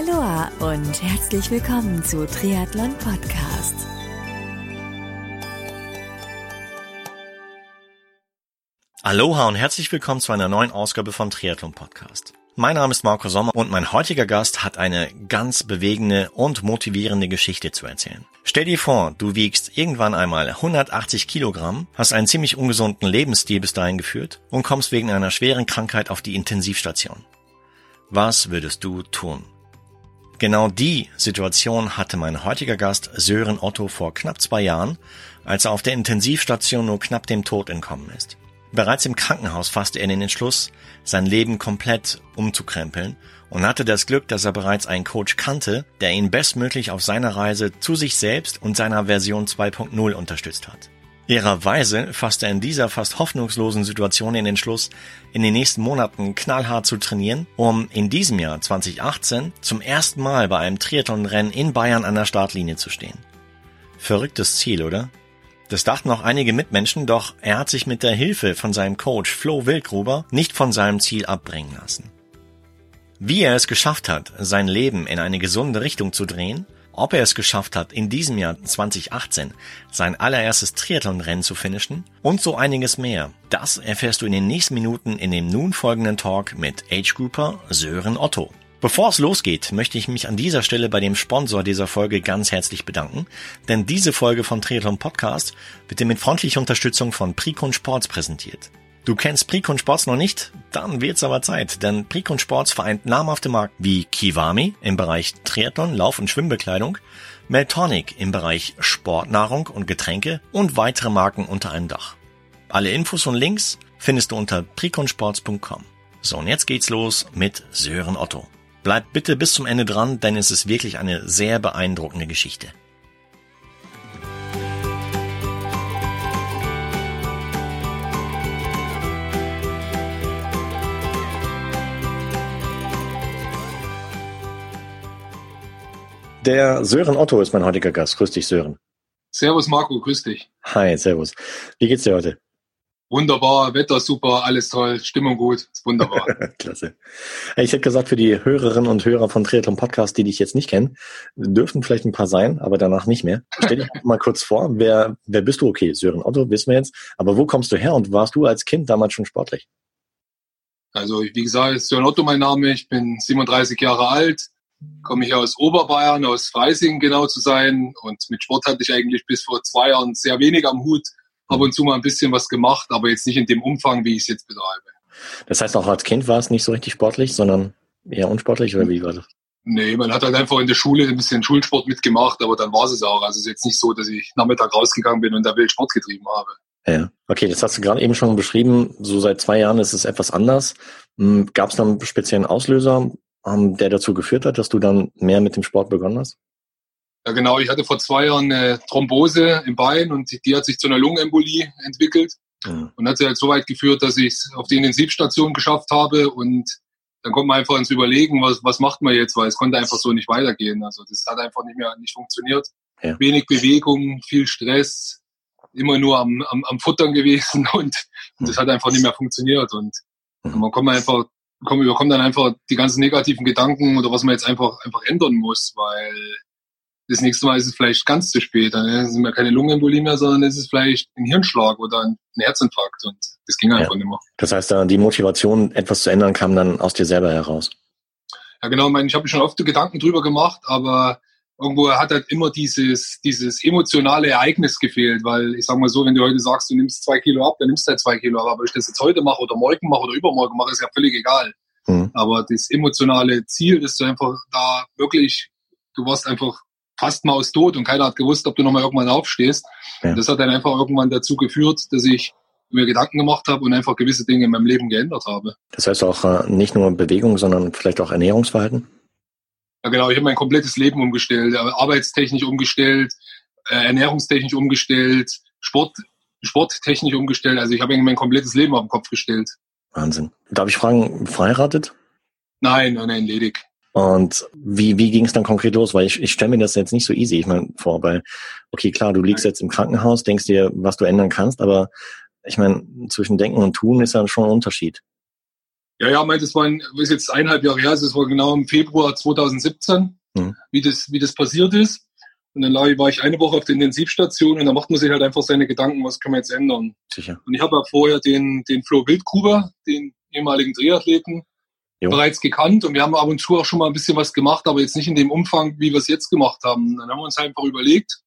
Aloha und herzlich willkommen zu Triathlon Podcast. Aloha und herzlich willkommen zu einer neuen Ausgabe von Triathlon Podcast. Mein Name ist Marco Sommer und mein heutiger Gast hat eine ganz bewegende und motivierende Geschichte zu erzählen. Stell dir vor, du wiegst irgendwann einmal 180 Kilogramm, hast einen ziemlich ungesunden Lebensstil bis dahin geführt und kommst wegen einer schweren Krankheit auf die Intensivstation. Was würdest du tun? Genau die Situation hatte mein heutiger Gast Sören Otto vor knapp zwei Jahren, als er auf der Intensivstation nur knapp dem Tod entkommen ist. Bereits im Krankenhaus fasste er den Entschluss, sein Leben komplett umzukrempeln und hatte das Glück, dass er bereits einen Coach kannte, der ihn bestmöglich auf seiner Reise zu sich selbst und seiner Version 2.0 unterstützt hat. Ihrerweise fasste er in dieser fast hoffnungslosen Situation den Entschluss, in den nächsten Monaten knallhart zu trainieren, um in diesem Jahr 2018 zum ersten Mal bei einem Triathlonrennen in Bayern an der Startlinie zu stehen. Verrücktes Ziel, oder? Das dachten auch einige Mitmenschen, doch er hat sich mit der Hilfe von seinem Coach Flo Wildgruber nicht von seinem Ziel abbringen lassen. Wie er es geschafft hat, sein Leben in eine gesunde Richtung zu drehen, ob er es geschafft hat, in diesem Jahr 2018 sein allererstes Triathlonrennen zu finishen und so einiges mehr, das erfährst du in den nächsten Minuten in dem nun folgenden Talk mit Age Grouper Sören Otto. Bevor es losgeht, möchte ich mich an dieser Stelle bei dem Sponsor dieser Folge ganz herzlich bedanken, denn diese Folge von Triathlon Podcast wird dir mit freundlicher Unterstützung von Precon Sports präsentiert. Du kennst Precon Sports noch nicht? Dann wird's aber Zeit, denn Precon Sports vereint namhafte Marken wie Kiwami im Bereich Triathlon, Lauf- und Schwimmbekleidung, Meltonic im Bereich Sportnahrung und Getränke und weitere Marken unter einem Dach. Alle Infos und Links findest du unter preconsports.com. So, und jetzt geht's los mit Sören Otto. Bleibt bitte bis zum Ende dran, denn es ist wirklich eine sehr beeindruckende Geschichte. Der Sören Otto ist mein heutiger Gast. Grüß dich, Sören. Servus Marco, grüß dich. Hi, servus. Wie geht's dir heute? Wunderbar, Wetter super, alles toll, Stimmung gut, ist wunderbar. Klasse. Ich hätte gesagt, für die Hörerinnen und Hörer von Triathlon Podcast, die dich jetzt nicht kennen, dürften vielleicht ein paar sein, aber danach nicht mehr. Stell dich mal kurz vor, wer, wer bist du? Okay, Sören Otto, wissen wir jetzt. Aber wo kommst du her und warst du als Kind damals schon sportlich? Also, wie gesagt, Sören Otto mein Name, ich bin 37 Jahre alt, komme hier aus Oberbayern, aus Freising genau zu sein und mit Sport hatte ich eigentlich bis vor zwei Jahren sehr wenig am Hut ab und zu mal ein bisschen was gemacht, aber jetzt nicht in dem Umfang, wie ich es jetzt betreibe. Das heißt, auch als Kind war es nicht so richtig sportlich, sondern eher unsportlich oder wie war das? Nee, man hat halt einfach in der Schule ein bisschen Schulsport mitgemacht, aber dann war es auch. Also es ist jetzt nicht so, dass ich Nachmittag rausgegangen bin und da wild Sport getrieben habe. Ja, okay, das hast du gerade eben schon beschrieben. So seit zwei Jahren ist es etwas anders. Hm, Gab es dann einen speziellen Auslöser, ähm, der dazu geführt hat, dass du dann mehr mit dem Sport begonnen hast? Ja, genau. Ich hatte vor zwei Jahren eine Thrombose im Bein und die hat sich zu einer Lungenembolie entwickelt mhm. und hat sie halt so weit geführt, dass ich es auf die Intensivstation geschafft habe und dann kommt man einfach ins Überlegen, was, was macht man jetzt, weil es konnte einfach so nicht weitergehen. Also das hat einfach nicht mehr nicht funktioniert. Ja. Wenig Bewegung, viel Stress, immer nur am, am, am Futtern gewesen und, und das hat einfach nicht mehr funktioniert. Und mhm. man kommt einfach, kommt, überkommt dann einfach die ganzen negativen Gedanken oder was man jetzt einfach einfach ändern muss, weil das nächste Mal ist es vielleicht ganz zu spät. Dann ist es keine Lungenembolie mehr, sondern es ist vielleicht ein Hirnschlag oder ein Herzinfarkt. Und das ging einfach ja. nicht mehr. Das heißt, die Motivation, etwas zu ändern, kam dann aus dir selber heraus. Ja, genau. Ich, meine, ich habe schon oft Gedanken drüber gemacht, aber irgendwo hat halt immer dieses, dieses emotionale Ereignis gefehlt, weil ich sag mal so, wenn du heute sagst, du nimmst zwei Kilo ab, dann nimmst du halt zwei Kilo ab. Aber ob ich das jetzt heute mache oder morgen mache oder übermorgen mache, ist ja völlig egal. Mhm. Aber das emotionale Ziel, dass du einfach da wirklich, du warst einfach fast maustot und keiner hat gewusst, ob du nochmal irgendwann aufstehst. Ja. das hat dann einfach irgendwann dazu geführt, dass ich mir Gedanken gemacht habe und einfach gewisse Dinge in meinem Leben geändert habe. Das heißt auch äh, nicht nur Bewegung, sondern vielleicht auch Ernährungsverhalten? Ja genau, ich habe mein komplettes Leben umgestellt, arbeitstechnisch umgestellt, äh, ernährungstechnisch umgestellt, Sport, sporttechnisch umgestellt. Also ich habe mein komplettes Leben auf den Kopf gestellt. Wahnsinn. Darf ich fragen, verheiratet? Nein, nein, nein, ledig. Und wie, wie ging es dann konkret los? Weil ich, ich stelle mir das jetzt nicht so easy ich meine, vor, weil, okay, klar, du liegst jetzt im Krankenhaus, denkst dir, was du ändern kannst, aber ich meine, zwischen Denken und Tun ist ja schon ein Unterschied. Ja, ja, meint, das war ein, ist jetzt eineinhalb Jahre her, also es war genau im Februar 2017, mhm. wie das, wie das passiert ist. Und dann war ich eine Woche auf der Intensivstation und da macht man sich halt einfach seine Gedanken, was kann man jetzt ändern. Sicher. Und ich habe ja vorher den, den Flo Wildgruber, den ehemaligen Triathleten, jo. bereits gekannt und wir haben ab und zu auch schon mal ein bisschen was gemacht, aber jetzt nicht in dem Umfang, wie wir es jetzt gemacht haben. Dann haben wir uns einfach überlegt,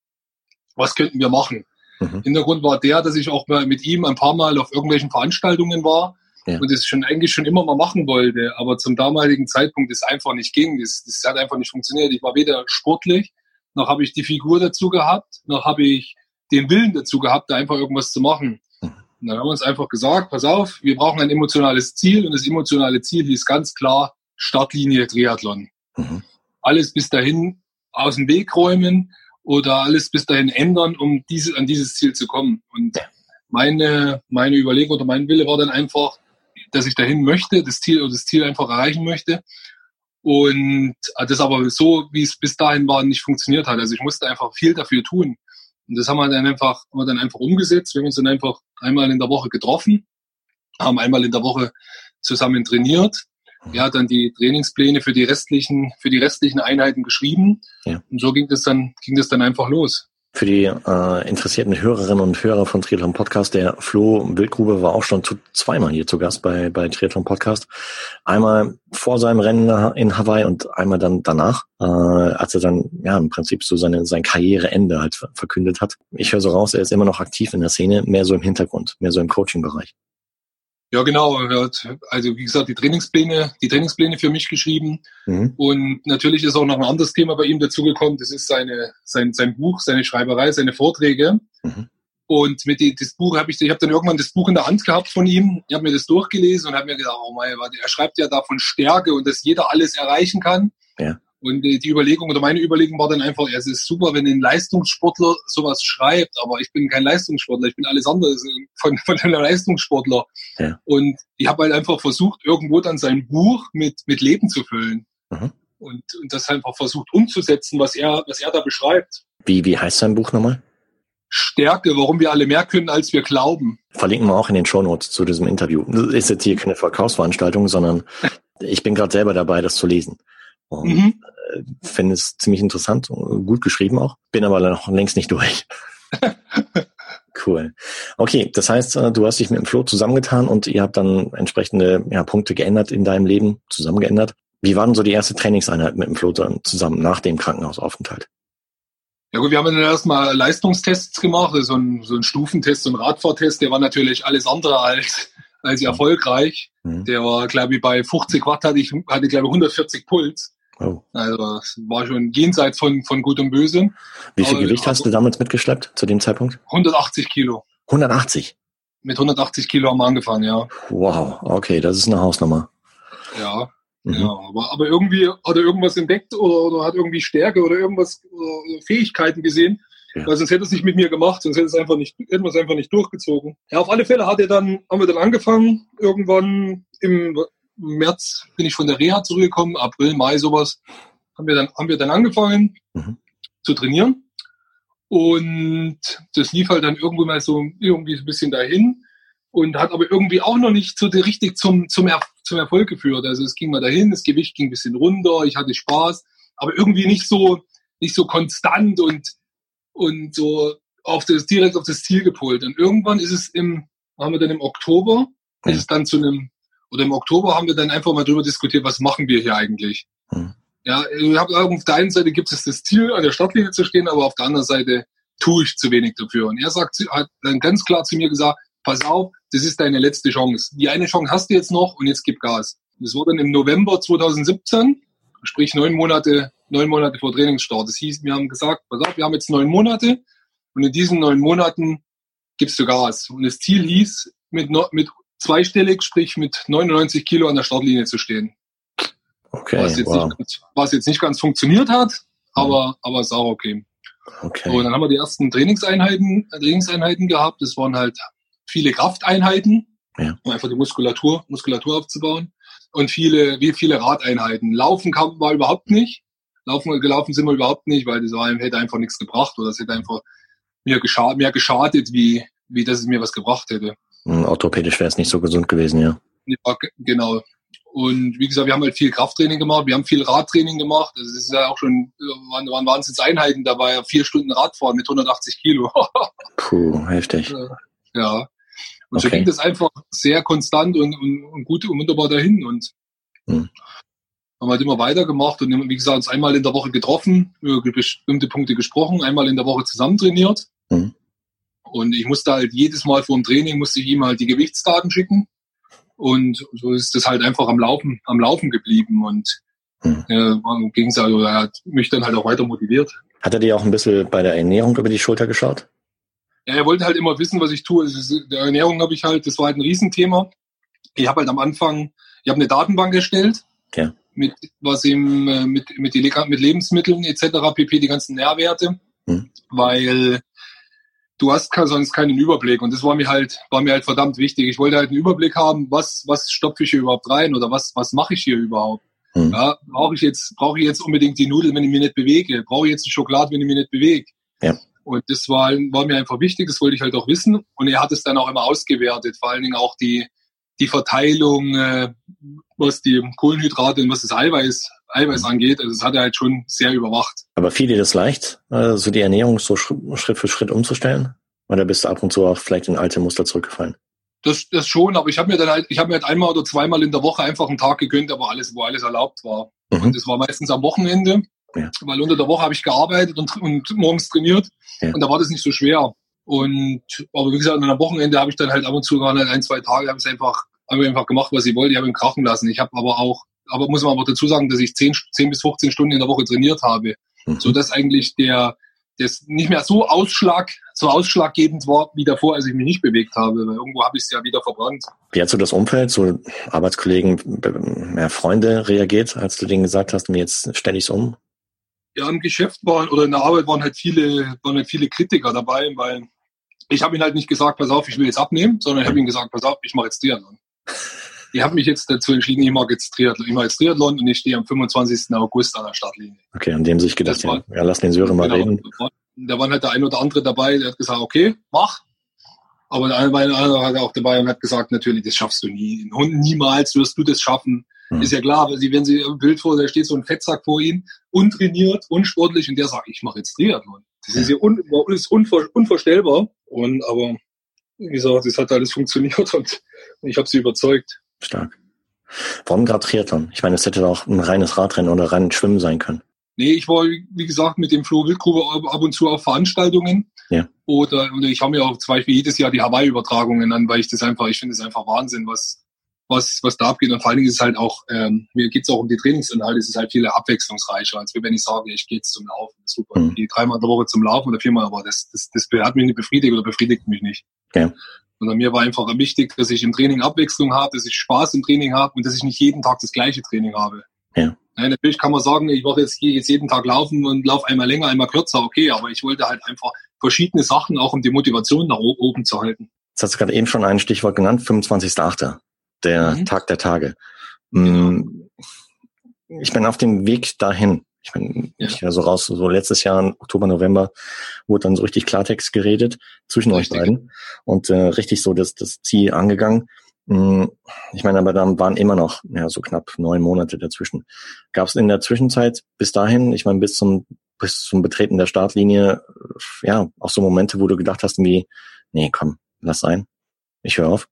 was könnten wir machen. Mhm. Hintergrund war der, dass ich auch mal mit ihm ein paar Mal auf irgendwelchen Veranstaltungen war ja. und das schon eigentlich schon immer mal machen wollte, aber zum damaligen Zeitpunkt es einfach nicht ging. Das, das hat einfach nicht funktioniert. Ich war weder sportlich, noch habe ich die Figur dazu gehabt, noch habe ich den Willen dazu gehabt, da einfach irgendwas zu machen. Mhm. Und dann haben wir uns einfach gesagt, pass auf, wir brauchen ein emotionales Ziel und das emotionale Ziel ist ganz klar Startlinie Triathlon. Mhm. Alles bis dahin aus dem Weg räumen oder alles bis dahin ändern, um diese, an dieses Ziel zu kommen. Und meine, meine Überlegung oder mein Wille war dann einfach, dass ich dahin möchte, das Ziel oder das Ziel einfach erreichen möchte. Und das aber so, wie es bis dahin war, nicht funktioniert hat. Also ich musste einfach viel dafür tun. Und das haben wir dann einfach, haben wir dann einfach umgesetzt. Wir haben uns dann einfach einmal in der Woche getroffen, haben einmal in der Woche zusammen trainiert. Er hat dann die Trainingspläne für die restlichen, für die restlichen Einheiten geschrieben. Ja. Und so ging das dann, ging das dann einfach los für die äh, interessierten Hörerinnen und Hörer von Triathlon Podcast, der Flo Wildgrube war auch schon zu, zweimal hier zu Gast bei, bei Triathlon Podcast. Einmal vor seinem Rennen in Hawaii und einmal dann danach, äh, als er dann ja im Prinzip so seine sein Karriereende halt verkündet hat. Ich höre so raus, er ist immer noch aktiv in der Szene, mehr so im Hintergrund, mehr so im Coaching-Bereich. Ja, genau. Er hat also wie gesagt die Trainingspläne, die Trainingspläne für mich geschrieben. Mhm. Und natürlich ist auch noch ein anderes Thema bei ihm dazugekommen. Das ist seine, sein, sein Buch, seine Schreiberei, seine Vorträge. Mhm. Und mit die, das Buch habe ich, ich habe dann irgendwann das Buch in der Hand gehabt von ihm. Ich habe mir das durchgelesen und habe mir gedacht, oh mein, er schreibt ja da von Stärke und dass jeder alles erreichen kann. Ja. Und die Überlegung oder meine Überlegung war dann einfach, es ist super, wenn ein Leistungssportler sowas schreibt, aber ich bin kein Leistungssportler, ich bin alles andere von, von einem Leistungssportler. Ja. Und ich habe halt einfach versucht, irgendwo dann sein Buch mit, mit Leben zu füllen. Mhm. Und, und das einfach versucht umzusetzen, was er, was er da beschreibt. Wie, wie heißt sein Buch nochmal? Stärke, warum wir alle mehr können, als wir glauben. Verlinken wir auch in den Shownotes zu diesem Interview. Das ist jetzt hier keine Verkaufsveranstaltung, sondern ich bin gerade selber dabei, das zu lesen. Und mhm. Finde es ziemlich interessant, gut geschrieben auch. Bin aber noch längst nicht durch. cool. Okay, das heißt, äh, du hast dich mit dem Flo zusammengetan und ihr habt dann entsprechende ja, Punkte geändert in deinem Leben, zusammengeändert. Wie war denn so die erste Trainingseinheit mit dem Flo dann zusammen nach dem Krankenhausaufenthalt? Ja gut, wir haben dann erstmal Leistungstests gemacht, so ein, so ein Stufentest, so ein Radfahrtest, der war natürlich alles andere als, als erfolgreich. Mhm. Der war, glaube ich, bei 50 Watt hatte ich, hatte, glaube ich, 140 Puls. Oh. Also es war schon jenseits von, von Gut und Böse. Wie viel aber, Gewicht hast du damals mitgeschleppt zu dem Zeitpunkt? 180 Kilo. 180? Mit 180 Kilo haben wir angefangen, ja. Wow, okay, das ist eine Hausnummer. Ja, mhm. ja aber, aber irgendwie hat er irgendwas entdeckt oder, oder hat irgendwie Stärke oder irgendwas oder Fähigkeiten gesehen, ja. Weil sonst hätte es nicht mit mir gemacht, sonst hätte es einfach nicht, hätten wir es einfach nicht durchgezogen. Ja, auf alle Fälle hat er dann, haben wir dann angefangen, irgendwann im März bin ich von der Reha zurückgekommen, April, Mai, sowas, haben wir dann, haben wir dann angefangen mhm. zu trainieren. Und das lief halt dann irgendwo mal so irgendwie ein bisschen dahin und hat aber irgendwie auch noch nicht so richtig zum, zum, er zum Erfolg geführt. Also es ging mal dahin, das Gewicht ging ein bisschen runter, ich hatte Spaß, aber irgendwie nicht so, nicht so konstant und, und so auf das, direkt auf das Ziel gepolt. Und irgendwann ist es im, haben wir dann im Oktober, ist es dann zu einem oder im Oktober haben wir dann einfach mal drüber diskutiert, was machen wir hier eigentlich. Hm. Ja, ich hab, auf der einen Seite gibt es das Ziel, an der Startlinie zu stehen, aber auf der anderen Seite tue ich zu wenig dafür. Und er sagt, hat dann ganz klar zu mir gesagt, pass auf, das ist deine letzte Chance. Die eine Chance hast du jetzt noch und jetzt gib Gas. Das wurde dann im November 2017, sprich neun Monate, neun Monate vor Trainingsstart. Das hieß, wir haben gesagt, pass auf, wir haben jetzt neun Monate und in diesen neun Monaten gibst du Gas. Und das Ziel hieß, mit, mit zweistellig, sprich mit 99 Kilo an der Startlinie zu stehen. Okay, was jetzt, wow. nicht, was jetzt nicht ganz funktioniert hat, aber, mhm. aber ist auch okay. okay. So, und dann haben wir die ersten Trainingseinheiten, Trainingseinheiten gehabt. Das waren halt viele Krafteinheiten, ja. um einfach die Muskulatur, Muskulatur aufzubauen. Und viele, wie viele Radeinheiten. Laufen kam, war überhaupt nicht. Laufen, gelaufen sind wir überhaupt nicht, weil das war, hätte einfach nichts gebracht oder es hätte einfach mir geschadet, mehr geschadet, wie, wie dass es mir was gebracht hätte. Orthopädisch wäre es nicht so gesund gewesen, ja. Ja, genau. Und wie gesagt, wir haben halt viel Krafttraining gemacht, wir haben viel Radtraining gemacht. Das ist ja auch schon, waren, waren Wahnsinnseinheiten dabei, vier Stunden Radfahren mit 180 Kilo. Puh, heftig. Ja. Und okay. so ging das einfach sehr konstant und, und, und gut und wunderbar dahin. Und hm. haben halt immer weitergemacht und wie gesagt, uns einmal in der Woche getroffen, über bestimmte Punkte gesprochen, einmal in der Woche zusammen trainiert. Hm. Und ich musste halt jedes Mal vor dem Training musste ich ihm halt die Gewichtsdaten schicken. Und so ist das halt einfach am Laufen, am Laufen geblieben und hm. äh, ging es also, er hat mich dann halt auch weiter motiviert. Hat er dir auch ein bisschen bei der Ernährung über die Schulter geschaut? Ja, er wollte halt immer wissen, was ich tue. Also, der Ernährung habe ich halt, das war halt ein Riesenthema. Ich habe halt am Anfang, ich habe eine Datenbank erstellt, ja. mit was ihm äh, mit mit, die, mit Lebensmitteln etc. pp. die ganzen Nährwerte, hm. weil du hast sonst keinen Überblick und das war mir halt war mir halt verdammt wichtig. Ich wollte halt einen Überblick haben, was was stopfe ich hier überhaupt rein oder was was mache ich hier überhaupt. Hm. Ja, brauche ich jetzt brauche ich jetzt unbedingt die Nudeln, wenn ich mich nicht bewege? Brauche ich jetzt die Schokolade, wenn ich mich nicht bewege? Ja. Und das war, war mir einfach wichtig, das wollte ich halt auch wissen. Und er hat es dann auch immer ausgewertet, vor allen Dingen auch die, die Verteilung, äh, was die Kohlenhydrate und was das Eiweiß, Eiweiß angeht. Also das hat er halt schon sehr überwacht. Aber fiel dir das leicht, äh, so die Ernährung so Schritt für Schritt umzustellen? Oder bist du ab und zu auch vielleicht in alte Muster zurückgefallen? Das, das schon, aber ich habe mir dann halt, ich habe mir halt einmal oder zweimal in der Woche einfach einen Tag gegönnt, aber alles, wo alles erlaubt war. Mhm. Und das war meistens am Wochenende. Ja. Weil unter der Woche habe ich gearbeitet und, und morgens trainiert ja. und da war das nicht so schwer. Und aber wie gesagt, am Wochenende habe ich dann halt ab und zu gerade ein, zwei Tage habe ich einfach, habe ich einfach gemacht, was ich wollte. Ich habe ihn krachen lassen. Ich habe aber auch, aber muss man aber dazu sagen, dass ich 10, 10 bis 15 Stunden in der Woche trainiert habe. Mhm. So dass eigentlich der, das nicht mehr so Ausschlag, so ausschlaggebend war wie davor, als ich mich nicht bewegt habe, weil irgendwo habe ich es ja wieder verbrannt. Wie hat so das Umfeld, so Arbeitskollegen, mehr Freunde reagiert, als du denen gesagt hast, mir jetzt stelle ich es um? ja, im Geschäft waren oder in der Arbeit waren halt viele, waren halt viele Kritiker dabei, weil ich habe ihn halt nicht gesagt, pass auf, ich will jetzt abnehmen, sondern ich habe ihm gesagt, pass auf, ich mache jetzt Triathlon. Ich habe mich jetzt dazu entschieden, ich mache jetzt Triathlon. Ich mache jetzt Triathlon und ich stehe am 25. August an der Startlinie. Okay, an dem sich gedacht, war, ja, lass den Sören mal genau, reden. Da war halt der ein oder andere dabei, der hat gesagt, okay, mach. Aber der eine hat auch dabei und hat gesagt, natürlich, das schaffst du nie. Niemals wirst du das schaffen. Mhm. Ist ja klar, wenn Sie, wenn Sie ein Bild vor, da steht so ein Fettsack vor Ihnen, untrainiert, unsportlich, und der sagt, ich mache jetzt Triathlon. Das ist ja un, ist unvor, unvorstellbar. Und aber wie gesagt, es hat alles funktioniert und ich habe sie überzeugt. Stark. Warum gerade Triathlon? Ich meine, es hätte auch ein reines Radrennen oder rein Schwimmen sein können. Nee, ich war, wie gesagt, mit dem Flo Wildgruppe ab und zu auf Veranstaltungen. Ja. Oder, oder ich habe mir auch zum Beispiel jedes Jahr die Hawaii-Übertragungen an, weil ich das einfach, ich finde es einfach Wahnsinn, was, was, was da abgeht. Und vor allen Dingen ist es halt auch, ähm, mir geht es auch um die Trainingsinhalte, es ist halt viel abwechslungsreicher, als wenn ich sage, ich gehe jetzt zum Laufen. Das ist super. Mhm. Ich gehe dreimal in der Woche zum Laufen oder viermal, aber das, das, das hat mich nicht befriedigt oder befriedigt mich nicht. Ja. Sondern mir war einfach wichtig, dass ich im Training Abwechslung habe, dass ich Spaß im Training habe und dass ich nicht jeden Tag das gleiche Training habe. Ja. Ja, natürlich kann man sagen, ich mache jetzt, gehe jetzt jeden Tag laufen und laufe einmal länger, einmal kürzer, okay, aber ich wollte halt einfach verschiedene Sachen, auch um die Motivation nach oben zu halten. Jetzt hast du gerade eben schon ein Stichwort genannt, 25.8 der mhm. Tag der Tage. Mhm. Ich bin auf dem Weg dahin. Ich bin ja. ich so raus, so letztes Jahr, Oktober, November, wurde dann so richtig Klartext geredet zwischen richtig. euch beiden und äh, richtig so das, das Ziel angegangen. Hm, ich meine, aber dann waren immer noch ja, so knapp neun Monate dazwischen. Gab es in der Zwischenzeit bis dahin, ich meine, bis zum bis zum Betreten der Startlinie, ja, auch so Momente, wo du gedacht hast, wie, nee, komm, lass sein, ich höre auf.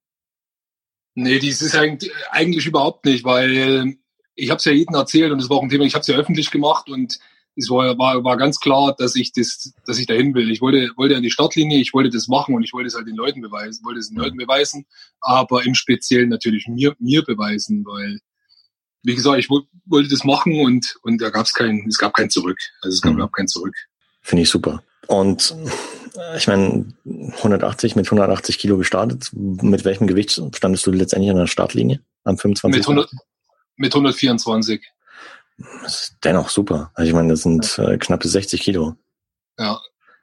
Nee, dies ist eigentlich überhaupt nicht, weil ich habe es ja jedem erzählt und es war auch ein Thema, ich habe es ja öffentlich gemacht und es war, war, war ganz klar, dass ich das, dass ich dahin will. Ich wollte, wollte an die Startlinie, ich wollte das machen und ich wollte es halt den Leuten beweisen, wollte es den Leuten beweisen, aber im Speziellen natürlich mir, mir beweisen, weil, wie gesagt, ich wollte das machen und, und da gab es kein, es gab kein Zurück. Also es gab mhm. kein Zurück. Finde ich super. Und ich meine, 180 mit 180 Kilo gestartet. Mit welchem Gewicht standest du letztendlich an der Startlinie am 25. Mit, 100, mit 124. Das ist dennoch super. Also ich meine, das sind äh, knappe 60 Kilo. Ja,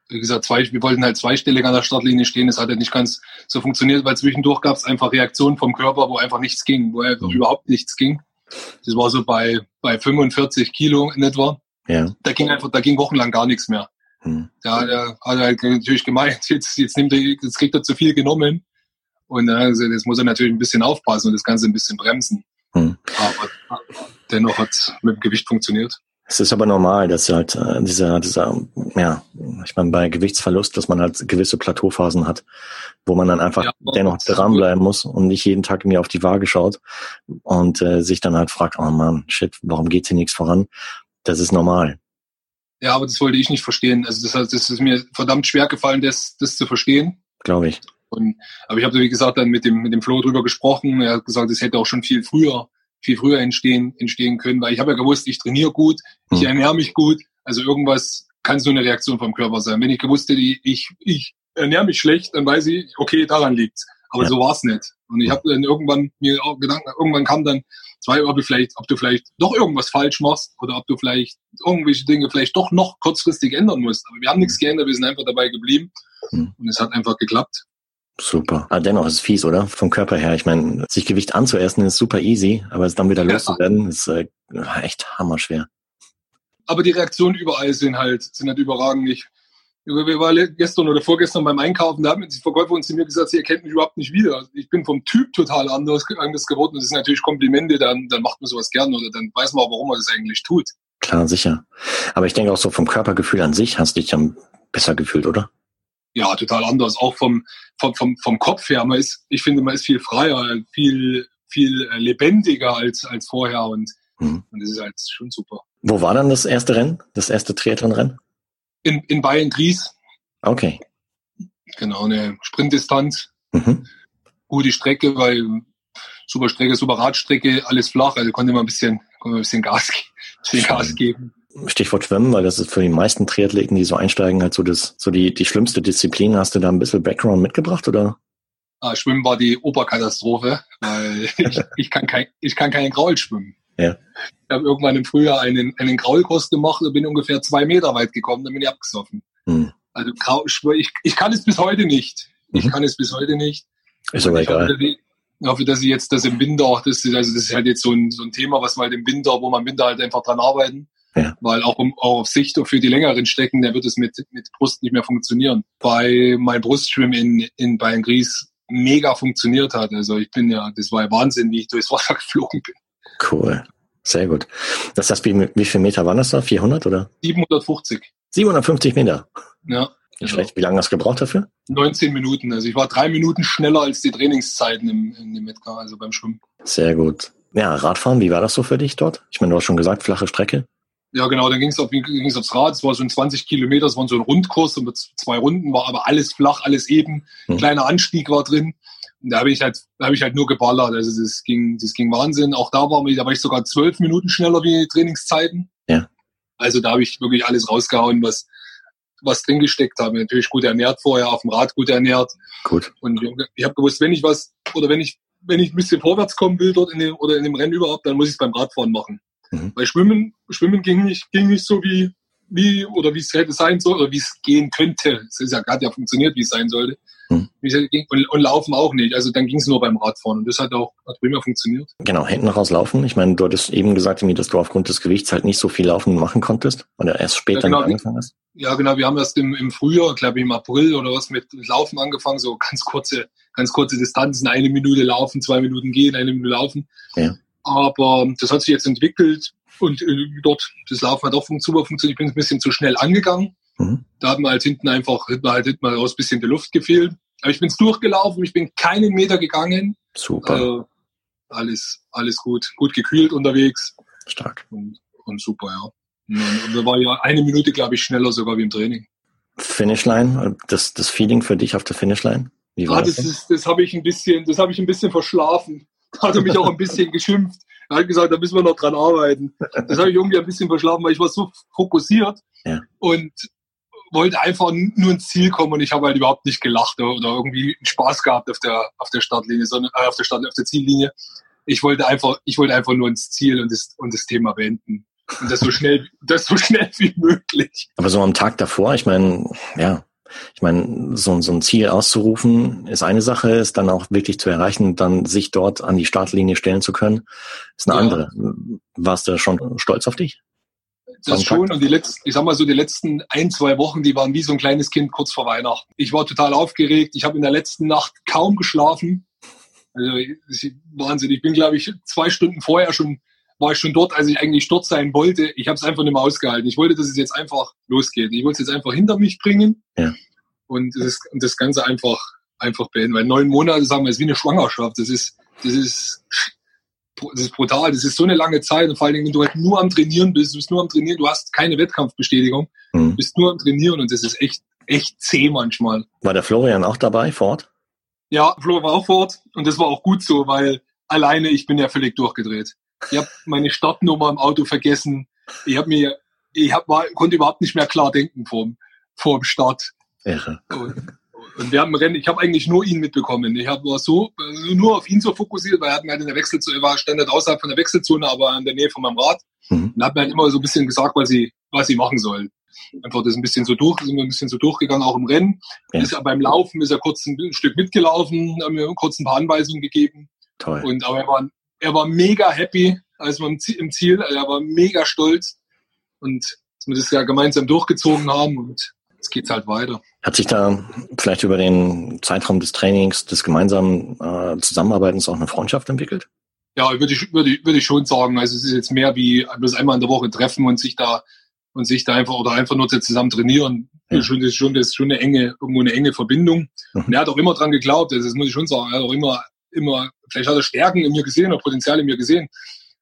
wie gesagt, zwei, wir wollten halt zweistellig an der Startlinie stehen. Das hat ja nicht ganz so funktioniert, weil zwischendurch gab es einfach Reaktionen vom Körper, wo einfach nichts ging, wo einfach mhm. überhaupt nichts ging. Das war so bei, bei 45 Kilo in etwa. Ja. Da ging einfach, da ging wochenlang gar nichts mehr. Hm. Ja, der hat halt natürlich gemeint, jetzt, jetzt nimmt er, jetzt kriegt er zu viel genommen. Und also, jetzt muss er natürlich ein bisschen aufpassen und das Ganze ein bisschen bremsen. Hm. Aber dennoch hat es mit dem Gewicht funktioniert. Es ist aber normal, dass halt äh, dieser, dieser, ja, ich meine, bei Gewichtsverlust, dass man halt gewisse Plateauphasen hat, wo man dann einfach ja, dennoch dranbleiben muss und nicht jeden Tag mir auf die Waage schaut und äh, sich dann halt fragt, oh man, shit, warum geht hier nichts voran? Das ist normal. Ja, aber das wollte ich nicht verstehen. Also das heißt, das ist mir verdammt schwer gefallen, das, das zu verstehen. Glaube ich. Und, aber ich habe, wie gesagt, dann mit dem, mit dem Flo drüber gesprochen. Er hat gesagt, es hätte auch schon viel früher viel früher entstehen, entstehen können, weil ich habe ja gewusst, ich trainiere gut, ich hm. ernähre mich gut, also irgendwas kann so eine Reaktion vom Körper sein. Wenn ich gewusst hätte, ich, ich ernähre mich schlecht, dann weiß ich, okay, daran liegt's. Aber ja. so war's nicht. Und ich habe dann irgendwann mir auch Gedanken, irgendwann kam dann zwei, ob du vielleicht, ob du vielleicht doch irgendwas falsch machst oder ob du vielleicht irgendwelche Dinge vielleicht doch noch kurzfristig ändern musst. Aber wir haben nichts geändert, wir sind einfach dabei geblieben hm. und es hat einfach geklappt. Super. Aber dennoch ist es fies, oder? Vom Körper her. Ich meine, sich Gewicht anzuessen ist super easy, aber es dann wieder ja. loszuwerden, ist äh, echt hammerschwer. Aber die Reaktionen überall sind halt, sind halt überragend. Ich, wir waren gestern oder vorgestern beim Einkaufen, da haben die Verkäufer uns zu mir gesagt, sie erkennt mich überhaupt nicht wieder. Ich bin vom Typ total anders, anders geworden. Das sind natürlich Komplimente, dann, dann macht man sowas gern oder dann weiß man auch, warum man das eigentlich tut. Klar, sicher. Aber ich denke auch so vom Körpergefühl an sich hast du dich dann besser gefühlt, oder? ja, total anders. Auch vom, vom, vom, vom Kopf her. Man ist, ich finde, man ist viel freier, viel, viel lebendiger als, als vorher und, mhm. und das ist halt schon super. Wo war dann das erste Rennen? Das erste Triathlon-Rennen? In, in Bayern-Gries. Okay. Genau, eine Sprintdistanz. Mhm. Gute Strecke, weil super Strecke, super Radstrecke, alles flach, also konnte man ein bisschen, konnte man ein bisschen Gas, bisschen Gas geben. Stichwort Schwimmen, weil das ist für die meisten Triathleten, die so einsteigen, halt so das, so die, die schlimmste Disziplin. Hast du da ein bisschen Background mitgebracht oder? Ah, schwimmen war die Oberkatastrophe, weil ich, ich kann kein, ich kann keinen Graul schwimmen. Ja. Ich habe irgendwann im Frühjahr einen, einen Graulkurs gemacht und bin ungefähr zwei Meter weit gekommen, dann bin ich abgesoffen. Hm. Also ich, ich kann es bis heute nicht. Ich mhm. kann es bis heute nicht. Ist aber egal. Hoffe, ich hoffe, dass ich jetzt das im Winter, das, also das ist halt jetzt so ein, so ein Thema, was wir halt im Winter, wo man im Winter halt einfach dran arbeiten. Ja. Weil auch, um, auch auf Sicht für die längeren Strecken, der wird es mit, mit Brust nicht mehr funktionieren. Bei meinem Brustschwimmen in, in Bayern Gries mega funktioniert hat. Also ich bin ja, das war ja Wahnsinn, wie ich durchs Wasser geflogen bin. Cool. Sehr gut. Das heißt, wie, wie viel Meter waren das da? 400 oder? 750. 750 Meter? Ja. Nicht schlecht. Wie lange hast du gebraucht dafür? 19 Minuten. Also ich war drei Minuten schneller als die Trainingszeiten im, in dem Metcon, also beim Schwimmen. Sehr gut. Ja, Radfahren, wie war das so für dich dort? Ich meine, du hast schon gesagt, flache Strecke. Ja, genau, dann ging es auf, ging's aufs Rad. Es war so ein 20 Kilometer, es war so ein Rundkurs und mit zwei Runden war aber alles flach, alles eben. Ein hm. kleiner Anstieg war drin. Und da habe ich halt, da habe ich halt nur geballert. Also das ging, das ging Wahnsinn. Auch da war, da war ich sogar zwölf Minuten schneller wie Trainingszeiten. Ja. Also da habe ich wirklich alles rausgehauen, was, was drin gesteckt habe. Natürlich gut ernährt vorher, auf dem Rad gut ernährt. Gut. Und ich habe gewusst, wenn ich was, oder wenn ich, wenn ich ein bisschen vorwärts kommen will dort in dem, oder in dem Rennen überhaupt, dann muss ich es beim Radfahren machen. Mhm. Weil Schwimmen, Schwimmen ging nicht, ging nicht so wie, wie, oder wie es hätte sein sollen, oder wie es gehen könnte. Es ist ja gerade ja funktioniert, wie es sein sollte. Mhm. Und, und, Laufen auch nicht. Also dann ging es nur beim Radfahren und das hat auch hat prima funktioniert. Genau, hinten raus laufen. Ich meine, du hattest eben gesagt, dass du aufgrund des Gewichts halt nicht so viel Laufen machen konntest, oder erst später ja, genau, angefangen hast. Ja, genau. Wir haben erst im, im Frühjahr, glaube ich im April oder was, mit Laufen angefangen, so ganz kurze, ganz kurze Distanzen, eine Minute laufen, zwei Minuten gehen, eine Minute laufen. Ja. Aber das hat sich jetzt entwickelt und äh, dort, das Laufen hat auch super funktioniert. Ich bin ein bisschen zu schnell angegangen. Mhm. Da hat man halt hinten einfach, hat man halt hinten mal raus ein bisschen die Luft gefehlt. Aber ich bin es durchgelaufen, ich bin keinen Meter gegangen. Super. Äh, alles, alles gut, gut gekühlt unterwegs. Stark. Und, und super, ja. Und da war ja eine Minute, glaube ich, schneller sogar wie im Training. Finishline, das, das Feeling für dich auf der Finishline? Wie war ja, das? Das, ist, das habe ich ein bisschen, das habe ich ein bisschen verschlafen. Da hat er mich auch ein bisschen geschimpft. Er hat gesagt, da müssen wir noch dran arbeiten. Das habe ich irgendwie ein bisschen verschlafen, weil ich war so fokussiert ja. und wollte einfach nur ins Ziel kommen und ich habe halt überhaupt nicht gelacht oder irgendwie Spaß gehabt auf der auf der Startlinie, sondern äh, auf der Start, auf der Ziellinie. Ich wollte einfach, ich wollte einfach nur ins Ziel und das und das Thema beenden. Und das so schnell, das so schnell wie möglich. Aber so am Tag davor, ich meine, ja, ich meine, so, so ein Ziel auszurufen ist eine Sache, ist dann auch wirklich zu erreichen, dann sich dort an die Startlinie stellen zu können, ist eine ja. andere. Warst du schon stolz auf dich? Das schon. Und die letzten, ich sag mal so, die letzten ein, zwei Wochen, die waren wie so ein kleines Kind kurz vor Weihnachten. Ich war total aufgeregt. Ich habe in der letzten Nacht kaum geschlafen. Also Wahnsinn. Ich bin, glaube ich, zwei Stunden vorher schon, war ich schon dort, als ich eigentlich dort sein wollte. Ich habe es einfach nicht mehr ausgehalten. Ich wollte, dass es jetzt einfach losgeht. Ich wollte es jetzt einfach hinter mich bringen Ja. und das, und das Ganze einfach, einfach beenden. Weil neun Monate, sagen wir, ist wie eine Schwangerschaft. Das ist, das ist, das ist brutal. Das ist so eine lange Zeit. Und vor allen Dingen, wenn du halt nur am Trainieren bist, du bist nur am Trainieren, du hast keine Wettkampfbestätigung, Mhm. bist nur am Trainieren und das ist echt, echt zäh manchmal. War der Florian auch dabei vor Ort? Ja, Flo war auch vor Ort und das war auch gut so, weil alleine ich bin ja völlig durchgedreht. Ich habe meine Startnummer im Auto vergessen. Ich habe mir, ich hab, war, konnte überhaupt nicht mehr klar denken vorm, vorm Start. Irre. Und, und wir haben Rennen, ich habe eigentlich nur ihn mitbekommen. Ich hab, war so also nur auf ihn so fokussiert, weil er hat mir halt in der Wechselzone, er war stand halt außerhalb von der Wechselzone, aber in der Nähe von meinem Rad. Mhm. Und hat mir halt immer so ein bisschen gesagt, was sie, was sie machen sollen. Einfach das ein bisschen so durch, sind wir ein bisschen so durchgegangen, auch im Rennen. Ja. Ist er beim Laufen, ist er kurz ein, ein Stück mitgelaufen, haben mir kurz ein paar Anweisungen gegeben. Toll. Und aber er war, er war mega happy, als wir im Ziel, im Ziel, er war mega stolz und dass wir das ja gemeinsam durchgezogen haben und jetzt geht's halt weiter. Hat sich da vielleicht über den Zeitraum des Trainings, des gemeinsamen äh, Zusammenarbeitens auch eine Freundschaft entwickelt? Ja, würde ich, würde ich, würde ich schon sagen. Also es ist jetzt mehr wie bloß einmal in der Woche treffen und sich da und sich da einfach oder einfach nur zusammen trainieren. Ja. Das ist schon, das ist schon, das ist schon eine enge, irgendwo eine enge Verbindung. Mhm. Und er hat auch immer dran geglaubt, also das muss ich schon sagen. Er hat auch immer, immer, vielleicht hat er Stärken in mir gesehen oder Potenzial in mir gesehen.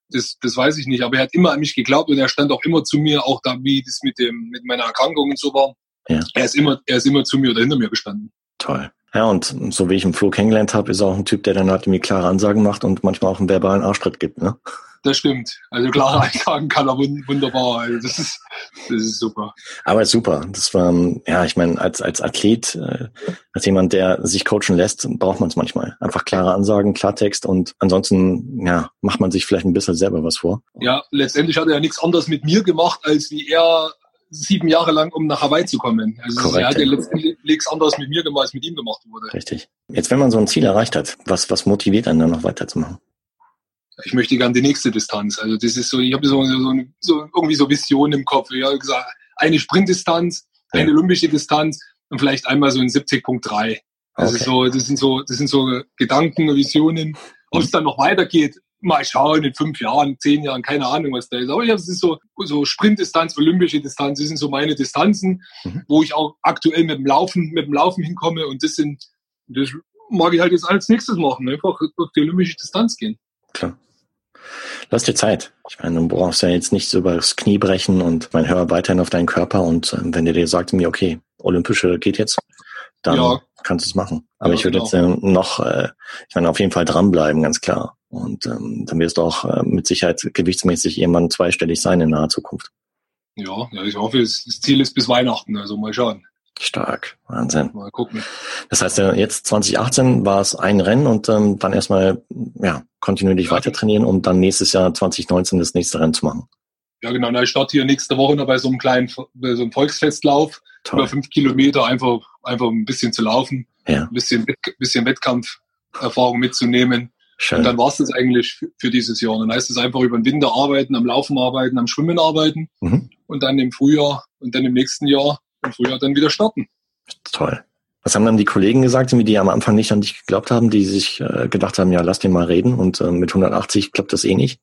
Das, das weiß ich nicht, aber er hat immer an mich geglaubt und er stand auch immer zu mir, auch da, wie das mit dem, mit meiner Erkrankung und so war. Ja. Er ist immer, er ist immer zu mir oder hinter mir gestanden. Toll. Ja, und so wie ich im Flo kennengelernt habe, ist er auch ein Typ, der dann halt irgendwie klare Ansagen macht und manchmal auch einen verbalen Arschtritt gibt, ne? Das stimmt. Also klare Einsagen kann er wun- wunderbar. Also das ist, das ist super. Aber ist super. Das war, ähm, ja, ich meine, als, als Athlet, äh, als jemand, der sich coachen lässt, braucht man es manchmal. Einfach klare Ansagen, Klartext und ansonsten, ja, macht man sich vielleicht ein bisschen selber was vor. Ja, letztendlich hat er ja nichts anderes mit mir gemacht, als wie er sieben Jahre lang, um nach Hawaii zu kommen. Also Korrekt, er hat ja letztendlich nichts anderes mit mir gemacht, als mit ihm gemacht wurde. Richtig. Jetzt, wenn man so ein Ziel erreicht hat, was, was motiviert einen dann noch weiterzumachen? Ich möchte gern die nächste Distanz. Also das ist so, ich habe so, so, so irgendwie so Visionen im Kopf. Ich habe gesagt, eine Sprintdistanz, eine Ja. olympische Distanz und vielleicht einmal so ein 70.3. Also Okay. so, das sind so, das sind so Gedanken, Visionen. Ob es dann noch weitergeht, mal schauen in fünf Jahren, zehn Jahren, keine Ahnung, was da ist. Aber ja, es ist so, so Sprintdistanz, olympische Distanz, das sind so meine Distanzen, Mhm. wo ich auch aktuell mit dem Laufen, mit dem Laufen hinkomme und das sind, das mag ich halt jetzt als nächstes machen, einfach auf die olympische Distanz gehen. Klar. Lass dir Zeit. Ich meine, du brauchst ja jetzt nicht so übers Knie brechen und mein hör weiterhin auf deinen Körper und äh, wenn der dir sagt mir, okay, Olympische geht jetzt, dann Ja. kannst du es machen. Aber Ja, ich würde genau. jetzt äh, noch, äh, ich meine, auf jeden Fall dranbleiben, ganz klar. Und ähm, dann wirst du auch äh, mit Sicherheit gewichtsmäßig irgendwann zweistellig sein in naher Zukunft. Ja, ja, ich hoffe, das Ziel ist bis Weihnachten, also mal schauen, Stark. Wahnsinn. mal gucken. Das heißt, jetzt 2018 war es ein Rennen und ähm, dann erstmal ja, kontinuierlich Ja. weiter trainieren, um dann nächstes Jahr 2019 das nächste Rennen zu machen. Ja, genau, na, ich starte hier nächste Woche noch bei so einem kleinen, so einem Volksfestlauf, über Toll. fünf Kilometer, einfach, einfach ein bisschen zu laufen, Ja, ein bisschen, bisschen Wettkampferfahrung mitzunehmen. Schön. Und dann war's das eigentlich für, dieses Jahr. Dann heißt es einfach über den Winter arbeiten, am Laufen arbeiten, am Schwimmen arbeiten Mhm. und dann im Frühjahr und dann im nächsten Jahr, im Frühjahr dann wieder starten. Toll. Was haben dann die Kollegen gesagt, die die am Anfang nicht an dich geglaubt haben, die sich äh, gedacht haben, ja, lass den mal reden und äh, mit 180 klappt das eh nicht?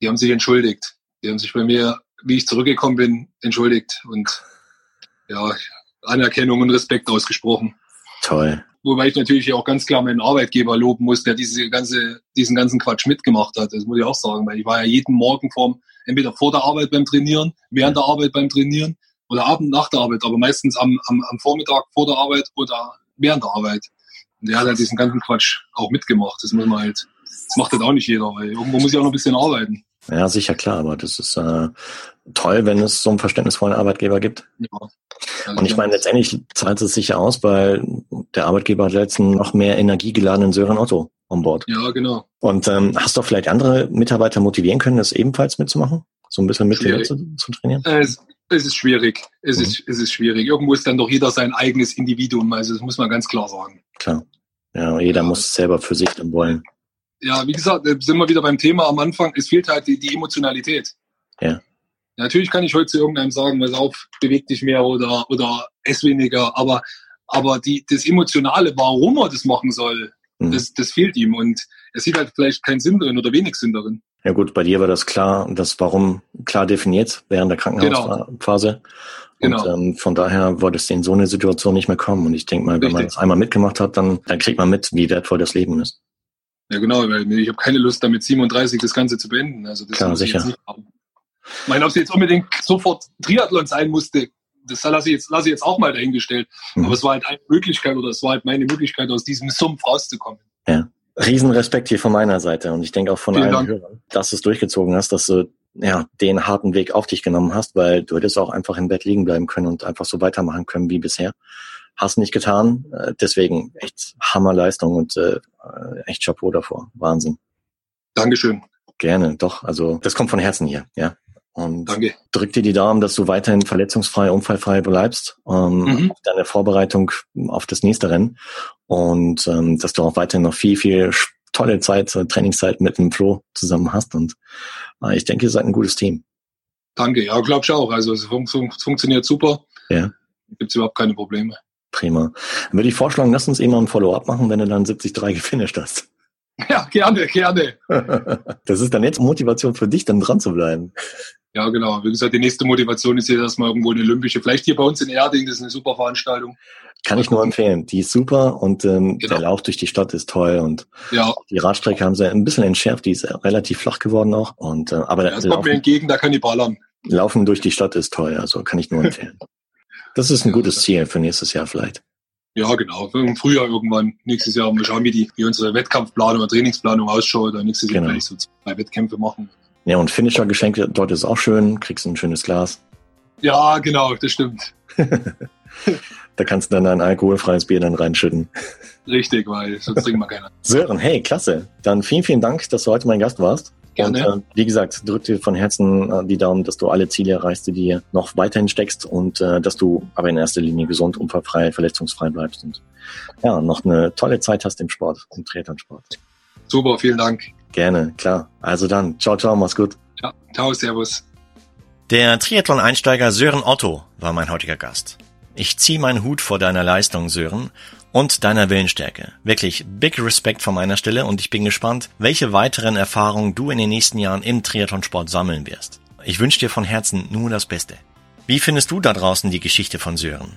Die haben sich entschuldigt. Die haben sich bei mir, wie ich zurückgekommen bin, entschuldigt und ja, Anerkennung und Respekt ausgesprochen. Toll. Wobei ich natürlich auch ganz klar meinen Arbeitgeber loben muss, der diese ganze, diesen ganzen Quatsch mitgemacht hat. Das muss ich auch sagen, weil ich war ja jeden Morgen vorm, entweder vor der Arbeit beim Trainieren, während der Arbeit beim Trainieren oder Abend nach der Arbeit, aber meistens am, am, am Vormittag vor der Arbeit oder während der Arbeit. Und der hat halt diesen ganzen Quatsch auch mitgemacht. Das muss man halt, das macht halt auch nicht jeder, weil irgendwo muss ich auch noch ein bisschen arbeiten. Ja, sicher klar, aber das ist äh, toll, wenn es so einen verständnisvollen Arbeitgeber gibt. Ja. Also Und ich meine, letztendlich zahlt es sich ja aus, weil der Arbeitgeber hat letztens noch mehr energiegeladenen Sören Otto an Bord. Ja, genau. Und ähm, hast du vielleicht andere Mitarbeiter motivieren können, das ebenfalls mitzumachen? So ein bisschen mit zu, zu trainieren? Äh, Es, es ist schwierig. Es, Mhm. ist, es ist schwierig. Irgendwo ist dann doch jeder sein eigenes Individuum. Also das muss man ganz klar sagen. Klar. Ja, jeder Ja. muss selber für sich dann wollen. Ja, wie gesagt, äh, sind wir wieder beim Thema am Anfang. Es fehlt halt die, die Emotionalität. Ja. Natürlich kann ich heute zu irgendeinem sagen, pass auf, beweg dich mehr oder, oder ess weniger, aber, aber die, das Emotionale, warum er das machen soll, Mhm. Das, das fehlt ihm und er sieht halt vielleicht keinen Sinn drin oder wenig Sinn darin. Ja gut, bei dir war das klar, das Warum klar definiert während der Krankenhausphase. Genau. Und genau. ähm, von daher wolltest du in so eine Situation nicht mehr kommen. Und ich denke mal, wenn Richtig. man das einmal mitgemacht hat, dann, dann kriegt man mit, wie wertvoll das Leben ist. Ja genau, weil ich habe keine Lust, damit 37 das Ganze zu beenden. Also das Klar, sicher. Ich meine, ob es jetzt unbedingt sofort Triathlon sein musste, das lasse ich jetzt, lasse ich jetzt auch mal dahingestellt. Mhm. Aber es war halt eine Möglichkeit oder es war halt meine Möglichkeit, aus diesem Sumpf rauszukommen. Ja. Riesenrespekt hier von meiner Seite und ich denke auch von Vielen allen Dank. Hörern, dass du es durchgezogen hast, dass du ja den harten Weg auf dich genommen hast, weil du hättest auch einfach im Bett liegen bleiben können und einfach so weitermachen können wie bisher. Hast nicht getan, äh, deswegen echt Hammerleistung und äh, echt Chapeau davor. Wahnsinn. Dankeschön. Gerne, doch. Also das kommt von Herzen hier, ja. Und Danke. drück dir die Daumen, dass du weiterhin verletzungsfrei, unfallfrei bleibst, ähm, mhm. deine Vorbereitung auf das nächste Rennen und ähm, dass du auch weiterhin noch viel, viel tolle Zeit, äh, Trainingszeit mit dem Flo zusammen hast. Und äh, ich denke, ihr seid ein gutes Team. Danke, ja, glaube ich auch. Also es fun fun funktioniert super. Ja. Gibt es überhaupt keine Probleme. Prima. Dann würde ich vorschlagen, lass uns eben mal ein Follow-up machen, wenn du dann 73 gefinisht hast. Ja, gerne, gerne. das ist dann jetzt Motivation für dich, dann dran zu bleiben. Ja, genau. Wie gesagt, die nächste Motivation ist jetzt erstmal irgendwo eine olympische. Vielleicht hier bei uns in Erding, das ist eine super Veranstaltung. Kann ich nur empfehlen. Die ist super und ähm, genau. der Lauf durch die Stadt ist toll und ja. die Radstrecke haben sie ein bisschen entschärft, die ist relativ flach geworden auch. Und äh, aber ja, das kommt mir entgegen, da kann die ballern. Laufen durch die Stadt ist toll, also kann ich nur empfehlen. Das ist ein gutes Ziel für nächstes Jahr vielleicht. Ja, genau. Im Frühjahr irgendwann, nächstes Jahr, mal schauen, wie, die, wie unsere Wettkampfplanung oder Trainingsplanung ausschaut. Dann nächstes Jahr genau. vielleicht so zwei Wettkämpfe machen. Ja, und Finisher-Geschenk dort ist auch schön, kriegst ein schönes Glas. Ja, genau, das stimmt. da kannst du dann ein alkoholfreies Bier dann reinschütten. Richtig, weil sonst trinken wir keiner. Sören, hey, klasse. Dann vielen, vielen Dank, dass du heute mein Gast warst. Gerne. Und, äh, wie gesagt, drück dir von Herzen äh, die Daumen, dass du alle Ziele erreichst, die dir noch weiterhin steckst und äh, dass du aber in erster Linie gesund, unfallfrei, verletzungsfrei bleibst und ja, noch eine tolle Zeit hast im Sport, im Triathlon-Sport. Super, vielen Dank. Gerne, klar. Also dann, ciao, ciao, mach's gut. Ja, ciao, servus. Der Triathlon-Einsteiger Sören Otto war mein heutiger Gast. Ich ziehe meinen Hut vor deiner Leistung, Sören, und deiner Willensstärke. Wirklich big Respekt von meiner Stelle und ich bin gespannt, welche weiteren Erfahrungen du in den nächsten Jahren im Triathlonsport sammeln wirst. Ich wünsche dir von Herzen nur das Beste. Wie findest du da draußen die Geschichte von Sören?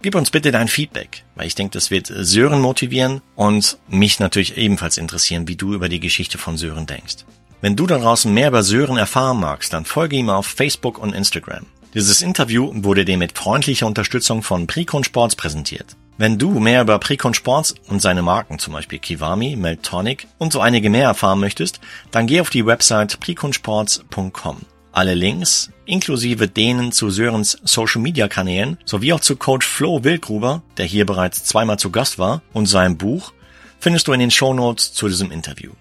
Gib uns bitte dein Feedback, weil ich denke, das wird Sören motivieren und mich natürlich ebenfalls interessieren, wie du über die Geschichte von Sören denkst. Wenn du da draußen mehr über Sören erfahren magst, dann folge ihm auf Facebook und Instagram. Dieses Interview wurde dir mit freundlicher Unterstützung von Precon Sports präsentiert. Wenn du mehr über Precon Sports und seine Marken, zum Beispiel Kiwami, Meltonic und so einige mehr erfahren möchtest, dann geh auf die Website preconsports.com. Alle Links, inklusive denen zu Sörens Social Media Kanälen, sowie auch zu Coach Flo Wildgruber, der hier bereits zweimal zu Gast war, und seinem Buch, findest du in den Show Notes zu diesem Interview.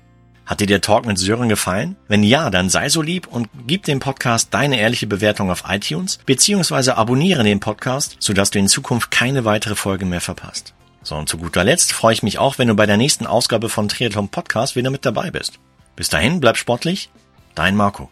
Hat dir der Talk mit Sören gefallen? Wenn ja, dann sei so lieb und gib dem Podcast deine ehrliche Bewertung auf iTunes, beziehungsweise abonniere den Podcast, sodass du in Zukunft keine weitere Folge mehr verpasst. So, und zu guter Letzt freue ich mich auch, wenn du bei der nächsten Ausgabe von Triathlon Podcast wieder mit dabei bist. Bis dahin, bleib sportlich, dein Marco.